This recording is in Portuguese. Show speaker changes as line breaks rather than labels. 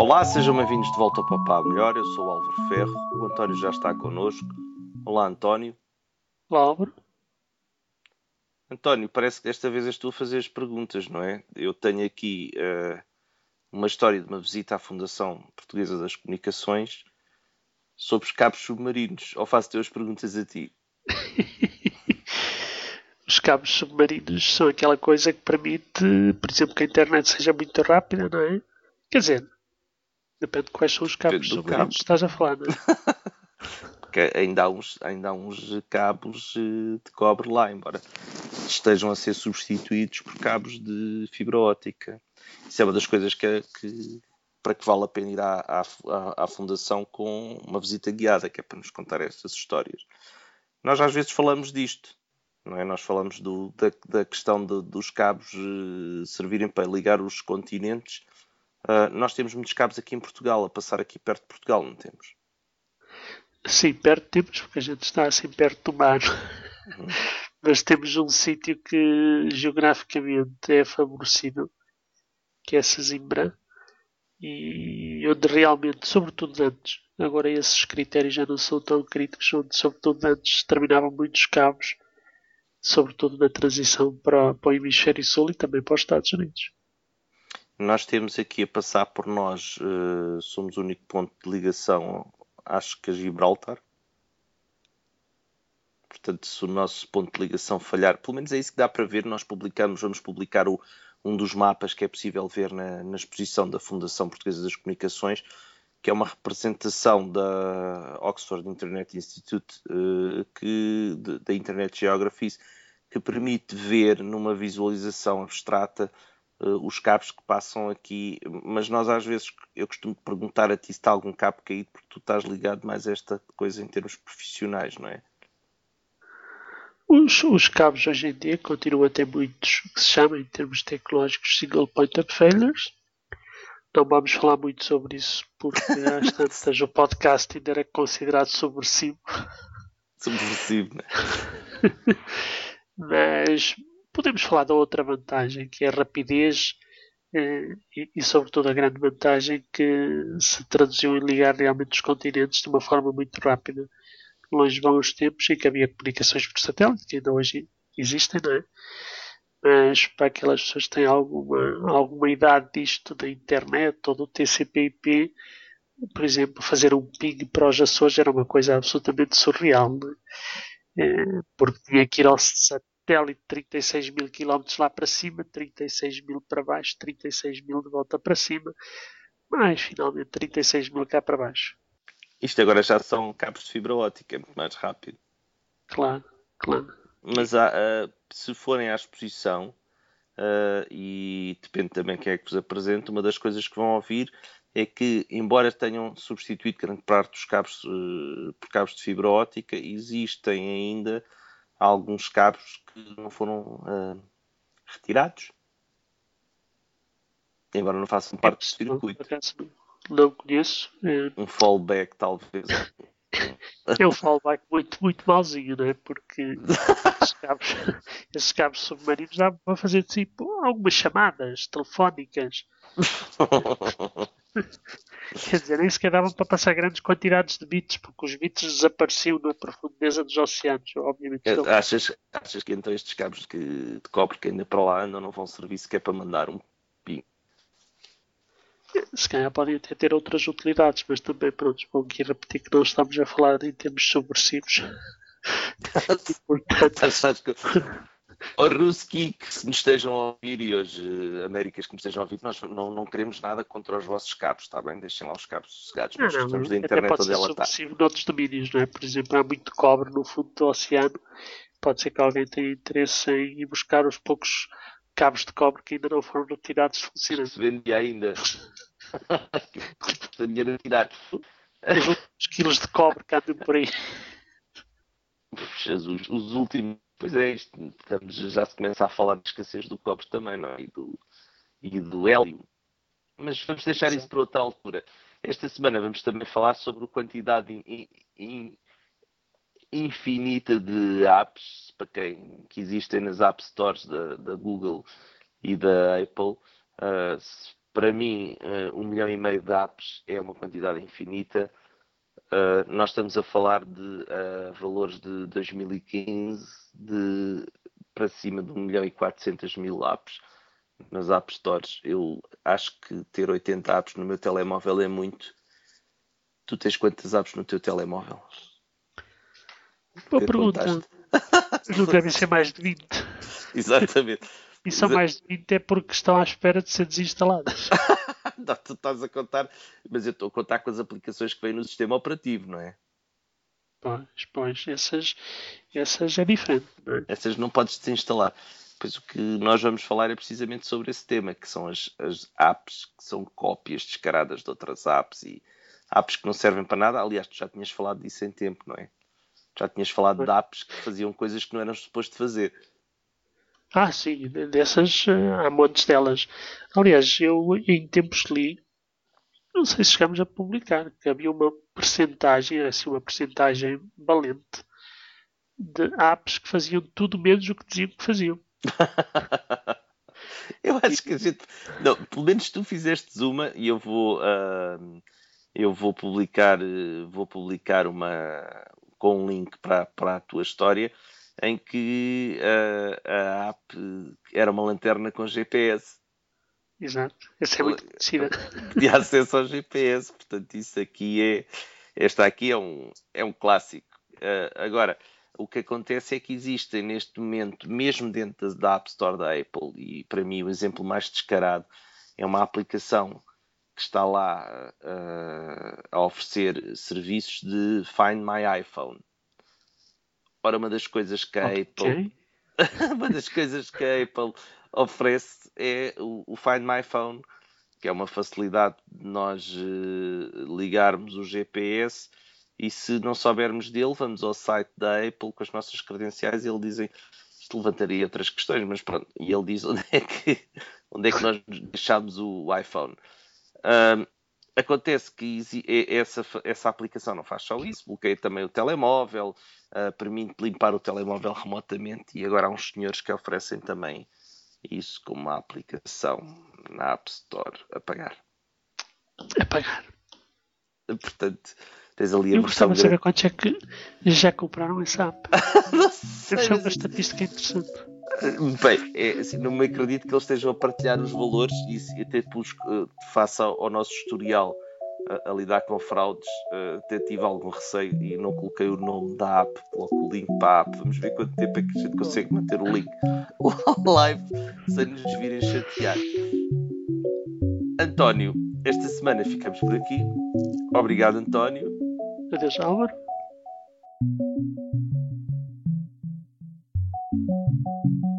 Olá, sejam bem-vindos de volta para o Pá Melhor. Eu sou o Álvaro Ferro. O António já está connosco. Olá, António.
Olá, Álvaro.
António, parece que desta vez és tu a fazer as perguntas, não é? Eu tenho aqui uh, uma história de uma visita à Fundação Portuguesa das Comunicações sobre os cabos submarinos. Ou faço-te as perguntas a ti?
os cabos submarinos são aquela coisa que permite, por exemplo, que a internet seja muito rápida, não é? Quer dizer, depende de quais são os cabos submarinos que estás a falar, não é?
Porque ainda há uns, ainda há uns cabos eh, de cobre lá, embora estejam a ser substituídos por cabos de fibra óptica. Isso é uma das coisas que, que para que vale a pena ir à, à, à, fundação com uma visita guiada, que é para nos contar estas histórias. Nós às vezes falamos disto, não é? Nós falamos do, da, da, questão de, dos cabos uh, servirem para ligar os continentes. Uh, nós temos muitos cabos aqui em Portugal, a passar aqui perto de Portugal, não temos?
Sim, perto temos, porque a gente está assim perto do mar. Uhum. Mas temos um sítio que geograficamente é favorecido, que é Sesimbra, e onde realmente, sobretudo antes, agora esses critérios já não são tão críticos, onde sobretudo antes terminavam muitos cabos, sobretudo na transição para, para o hemisfério sul e também para os Estados Unidos.
Nós temos aqui a passar por nós, uh, somos o único ponto de ligação, acho que a Gibraltar. Portanto, se o nosso ponto de ligação falhar, pelo menos é isso que dá para ver, nós publicamos, vamos publicar o, um dos mapas que é possível ver na, na exposição da Fundação Portuguesa das Comunicações, que é uma representação da Oxford Internet Institute, uh, que, da Internet Geographies, que permite ver numa visualização abstrata uh, os cabos que passam aqui. Mas nós, às vezes, eu costumo perguntar a ti se está algum cabo caído, porque tu estás ligado mais a esta coisa em termos profissionais, não é?
Os, os cabos hoje em dia continuam a ter muitos que se chamam, em termos tecnológicos, single point of failures. Não vamos falar muito sobre isso porque às tantas o podcast ainda era considerado subversivo.
Subversivo, né?
Mas podemos falar da outra vantagem, que é a rapidez eh, e, e, sobretudo, a grande vantagem que se traduziu em ligar realmente os continentes de uma forma muito rápida longe vão os tempos em que havia comunicações por satélite, que ainda hoje existem, não é? Mas para aquelas pessoas que têm alguma, alguma idade disto da internet ou do TCP/IP, por exemplo, fazer um ping para os Açores era uma coisa absolutamente surreal, é? É, porque tinha que ir ao satélite 36 mil quilómetros lá para cima, 36 mil para baixo, 36 mil de volta para cima, mas finalmente 36 mil cá para baixo.
Isto agora já são cabos de fibra óptica, é muito mais rápido.
Claro, claro.
Mas há, uh, se forem à exposição, uh, e depende também quem é que vos apresenta, uma das coisas que vão ouvir é que, embora tenham substituído grande parte dos cabos uh, por cabos de fibra óptica, existem ainda alguns cabos que não foram retirados. Embora não façam parte do circuito.
Não conheço.
É... Um fallback, talvez.
É um fallback muito, muito malzinho, não é? Porque esses cabos, esses cabos submarinos dá para fazer tipo algumas chamadas telefónicas. Quer dizer, nem sequer davam para passar grandes quantidades de bits, porque os bits desapareciam na profundeza dos oceanos, obviamente.
É, achas, achas que então estes cabos que, de cobre que ainda para lá andam não vão servir sequer para mandar um ping?
se calhar podem até ter outras utilidades, mas também, pronto, vou aqui repetir que não estamos a falar em termos subversivos.
Portanto... Oh, Ruski, que se nos estejam a ouvir e hoje Américas que me estejam a ouvir, nós não, não queremos nada contra os vossos cabos, está bem? Deixem lá os cabos sossegados, nós
não, estamos da internet pode onde ela está. noutros domínios, não é? Por exemplo, há muito cobre no fundo do oceano, pode ser que alguém tenha interesse em ir buscar os poucos cabos de cobre que ainda não foram retirados de funcionamento.
Se vendia ainda. dinheiro a tirar.
Os quilos de cobre que andam por aí.
Jesus, os últimos. Pois é, isto, estamos, já se começa a falar de escassez do cobre também, não é? E do, e do hélio. Mas vamos deixar isso para outra altura. Esta semana vamos também falar sobre a quantidade in, in, infinita de apps para quem que existem nas App Stores da, da Google e da Apple uh, para mim, uh, um milhão e meio de apps é uma quantidade infinita. Uh, nós estamos a falar de uh, valores de 2015 de para cima de 1 milhão e 400 mil apps nas App Stores. Eu acho que ter 80 apps no meu telemóvel é muito. Tu tens quantas apps no teu telemóvel?
Boa pergunta. Não devem ser mais de 20.
Exatamente.
E são mais de 20 é porque estão à espera de ser desinstaladas.
tu estás a contar, mas eu estou a contar com as aplicações que vêm no sistema operativo, não é?
Pois, pois, essas, essas é diferente. Não é?
Essas não podes desinstalar. Pois o que nós vamos falar é precisamente sobre esse tema, que são as, as apps que são cópias descaradas de outras apps e apps que não servem para nada. Aliás, tu já tinhas falado disso em tempo, não é? Já tinhas falado de apps que faziam coisas que não eram suposto fazer.
Ah, sim, dessas eh, há montes delas. Aliás, eu em tempos li, não sei se chegamos a publicar, que havia uma percentagem, assim, uma percentagem valente de apps que faziam tudo menos o que diziam que faziam.
eu acho que a gente. Não, pelo menos tu fizeste uma e eu vou. Uh, eu vou publicar, vou publicar uma com um link para, para a tua história em que uh, a app era uma lanterna com GPS.
Exato, essa é muito conhecida.
De acesso ao GPS, portanto, isso aqui é. Esta aqui é um, é um clássico. Uh, agora, o que acontece é que existem neste momento, mesmo dentro da App Store da Apple, e para mim o exemplo mais descarado é uma aplicação que está lá uh, a oferecer serviços de Find My iPhone. Ora, uma das coisas que a. Apple uma das coisas que a Apple oferece é o, o, Find My Phone, que é uma facilidade de nós uh, ligarmos o GPS e se não soubermos dele, vamos ao site da Apple com as nossas credenciais e ele dizem isto levantaria outras questões, mas pronto, e ele diz onde é que, onde é que nós deixámos o iPhone. Um, acontece que essa, essa aplicação não faz só isso, bloqueia também o telemóvel, uh, permite limpar o telemóvel remotamente e agora há uns senhores que oferecem também isso como uma aplicação na App Store a pagar.
A pagar.
Portanto, Tens ali a
Eu gostava de saber quantos é que já compraram essa app. não sei. Deve ser uma estatística interessante.
Bem, é, assim, não me acredito que eles estejam a partilhar os valores e até pus, uh, face ao, ao, nosso historial uh, a lidar com fraudes, uh, até tive algum receio e não coloquei o nome da app, coloco o link para a app. Vamos ver quanto tempo é que a gente consegue manter o link live sem nos virem chatear. António, esta semana ficamos por aqui. Obrigado, António.
Adeus, Álvaro. Thank you.